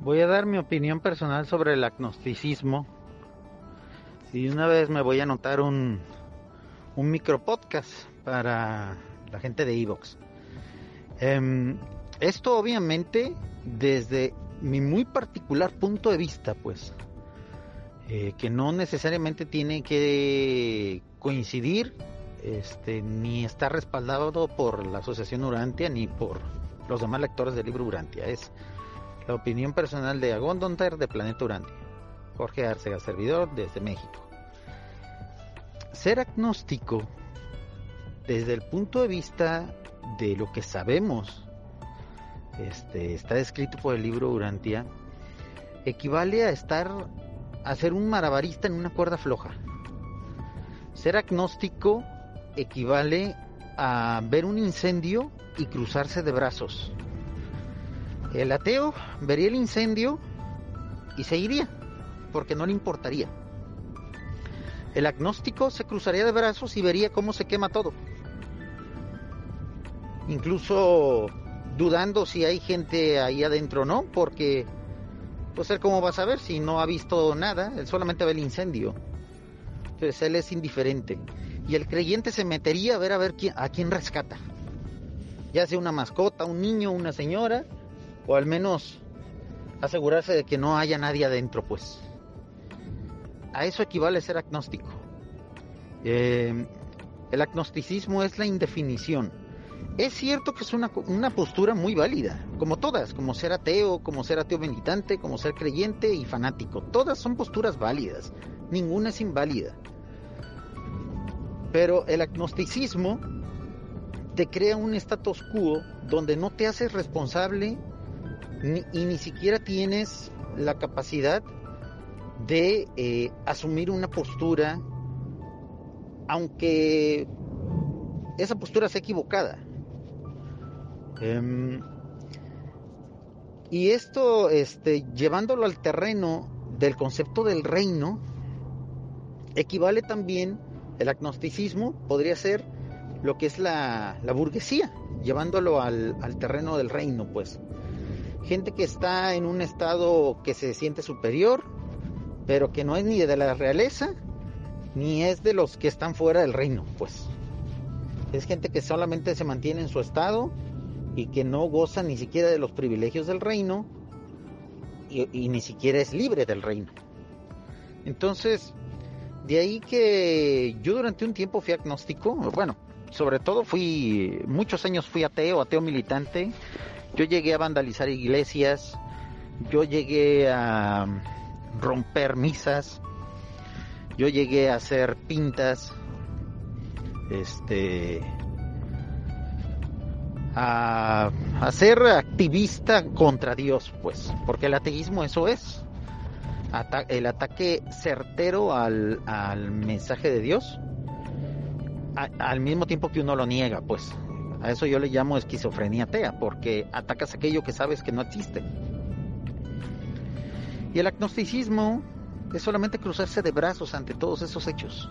Voy a dar mi opinión personal sobre el agnosticismo. Y una vez me voy a anotar un, un micro podcast para la gente de Evox. Em, esto obviamente desde mi muy particular punto de vista, pues, eh, que no necesariamente tiene que coincidir este, ni está respaldado por la Asociación Urantia ni por los demás lectores del libro Urantia. Es la opinión personal de Agón Donter de Planeta Urantia. Jorge Arcega, servidor desde México. Ser agnóstico, desde el punto de vista de lo que sabemos, este, está descrito por el libro Urantia, equivale a estar, a ser un marabarista en una cuerda floja. Ser agnóstico equivale a ver un incendio y cruzarse de brazos. El ateo vería el incendio y se iría, porque no le importaría. El agnóstico se cruzaría de brazos y vería cómo se quema todo. Incluso dudando si hay gente ahí adentro o no, porque pues él cómo va a saber si no ha visto nada, él solamente ve el incendio. Entonces él es indiferente. Y el creyente se metería a ver a ver quién, a quién rescata. Ya sea una mascota, un niño, una señora, o al menos asegurarse de que no haya nadie adentro, pues. A eso equivale ser agnóstico. Eh, el agnosticismo es la indefinición. Es cierto que es una, una, postura muy válida, como todas, como ser ateo, como ser ateo militante, como ser creyente y fanático. Todas son posturas válidas, ninguna es inválida. Pero el agnosticismo te crea un status quo donde no te haces responsable y ni siquiera tienes la capacidad de eh, asumir una postura, aunque esa postura sea equivocada. Em, y esto, este, llevándolo al terreno del concepto del reino, equivale también, el agnosticismo podría ser lo que es la, la burguesía, llevándolo al, al terreno del reino, pues gente que está en un estado que se siente superior, pero que no es ni de la realeza, ni es de los que están fuera del reino, pues. Es gente que solamente se mantiene en su estado y que no goza ni siquiera de los privilegios del reino y, ni siquiera es libre del reino. Entonces, de ahí que yo durante un tiempo fui agnóstico, bueno, sobre todo fui, muchos años fui ateo, ateo militante, yo llegué a vandalizar iglesias, yo llegué a romper misas, yo llegué a hacer pintas, este, a, ser activista contra Dios, pues, porque el ateísmo eso es, el ataque certero al, al mensaje de Dios, al mismo tiempo que uno lo niega, pues, a eso yo le llamo esquizofrenia atea, porque atacas aquello que sabes que no existe. Y el agnosticismo es solamente cruzarse de brazos ante todos esos hechos.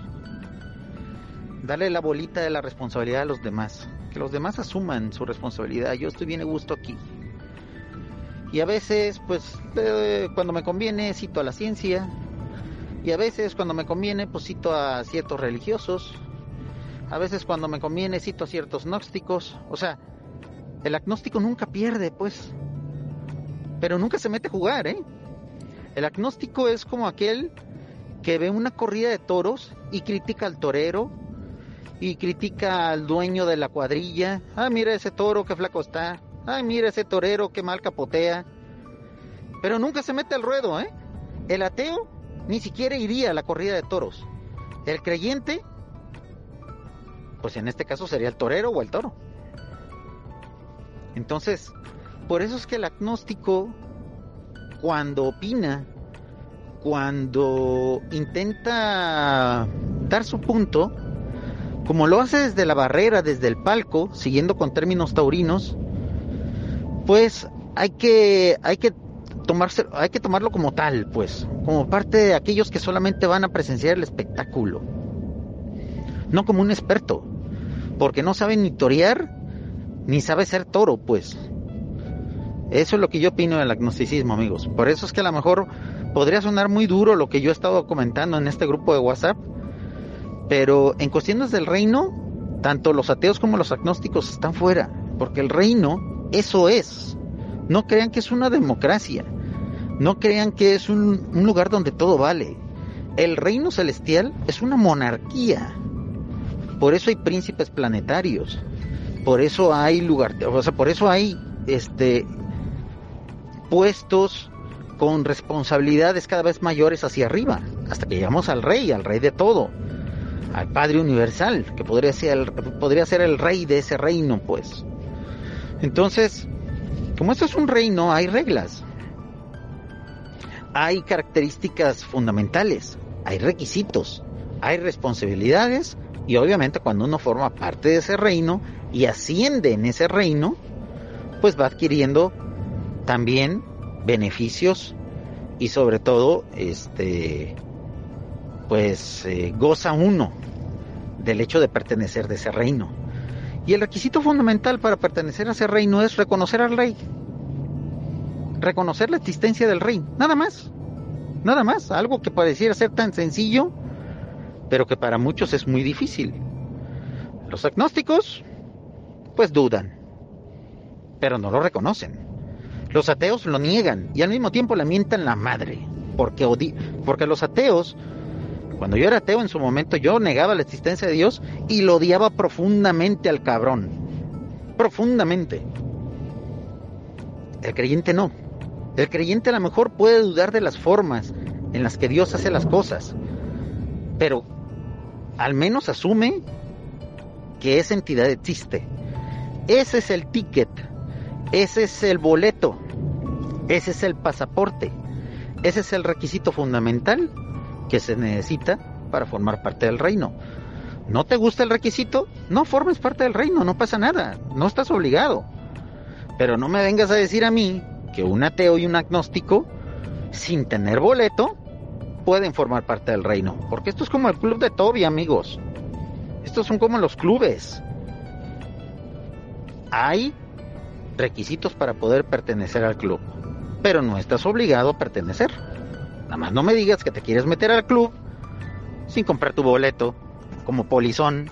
Darle la bolita de la responsabilidad a los demás. Que los demás asuman su responsabilidad. Yo estoy bien a gusto aquí. Y a veces, pues, eh, cuando me conviene, cito a la ciencia. Y a veces, cuando me conviene, pues cito a ciertos religiosos a veces cuando me conviene cito ciertos gnósticos. O sea, el agnóstico nunca pierde, pues. Pero nunca se mete a jugar, ¿eh? El agnóstico es como aquel que ve una corrida de toros y critica al torero y critica al dueño de la cuadrilla. Ah, mira ese toro, qué flaco está. Ay, mira ese torero, qué mal capotea. Pero nunca se mete al ruedo, ¿eh? El ateo ni siquiera iría a la corrida de toros. El creyente pues en este caso sería el torero o el toro. Entonces, por eso es que el agnóstico, cuando opina, cuando intenta dar su punto, como lo hace desde la barrera, desde el palco, siguiendo con términos taurinos, pues hay que, hay que tomarse, hay que tomarlo como tal, pues, como parte de aquellos que solamente van a presenciar el espectáculo no como un experto, porque no sabe ni torear, ni sabe ser toro, pues. Eso es lo que yo opino del agnosticismo, amigos. Por eso es que a lo mejor podría sonar muy duro lo que yo he estado comentando en este grupo de WhatsApp, pero en cuestiones del reino, tanto los ateos como los agnósticos están fuera, porque el reino, eso es. No crean que es una democracia, no crean que es un, un lugar donde todo vale. El reino celestial es una monarquía. Por eso hay príncipes planetarios. Por eso hay lugar, o sea, por eso hay este puestos con responsabilidades cada vez mayores hacia arriba, hasta que llegamos al rey, al rey de todo, al Padre Universal, que podría ser el, podría ser el rey de ese reino, pues. Entonces, como esto es un reino, hay reglas, hay características fundamentales, hay requisitos, hay responsabilidades y obviamente cuando uno forma parte de ese reino y asciende en ese reino, pues va adquiriendo también beneficios y sobre todo este pues eh, goza uno del hecho de pertenecer de ese reino. Y el requisito fundamental para pertenecer a ese reino es reconocer al rey. Reconocer la existencia del rey, nada más. Nada más, algo que pareciera ser tan sencillo, pero que para muchos es muy difícil. Los agnósticos pues dudan, pero no lo reconocen. Los ateos lo niegan y al mismo tiempo le mientan la madre. Porque, porque los ateos, cuando yo era ateo en su momento, yo negaba la existencia de Dios y lo odiaba profundamente al cabrón. Profundamente. El creyente no. El creyente a lo mejor puede dudar de las formas en las que Dios hace las cosas. Pero al menos asume que esa entidad existe. Ese es el ticket ese es el boleto, ese es el pasaporte, ese es el requisito fundamental que se necesita para formar parte del reino. ¿No te gusta el requisito? No formes parte del reino, no pasa nada, no estás obligado. Pero no me vengas a decir a mí que un ateo y un agnóstico, sin tener boleto, pueden formar parte del reino. Porque esto es como el club de Toby, amigos. Estos son como los clubes. Hay requisitos para poder pertenecer al club, pero no estás obligado a pertenecer. Nada más no me digas que te quieres meter al club sin comprar tu boleto, como polizón,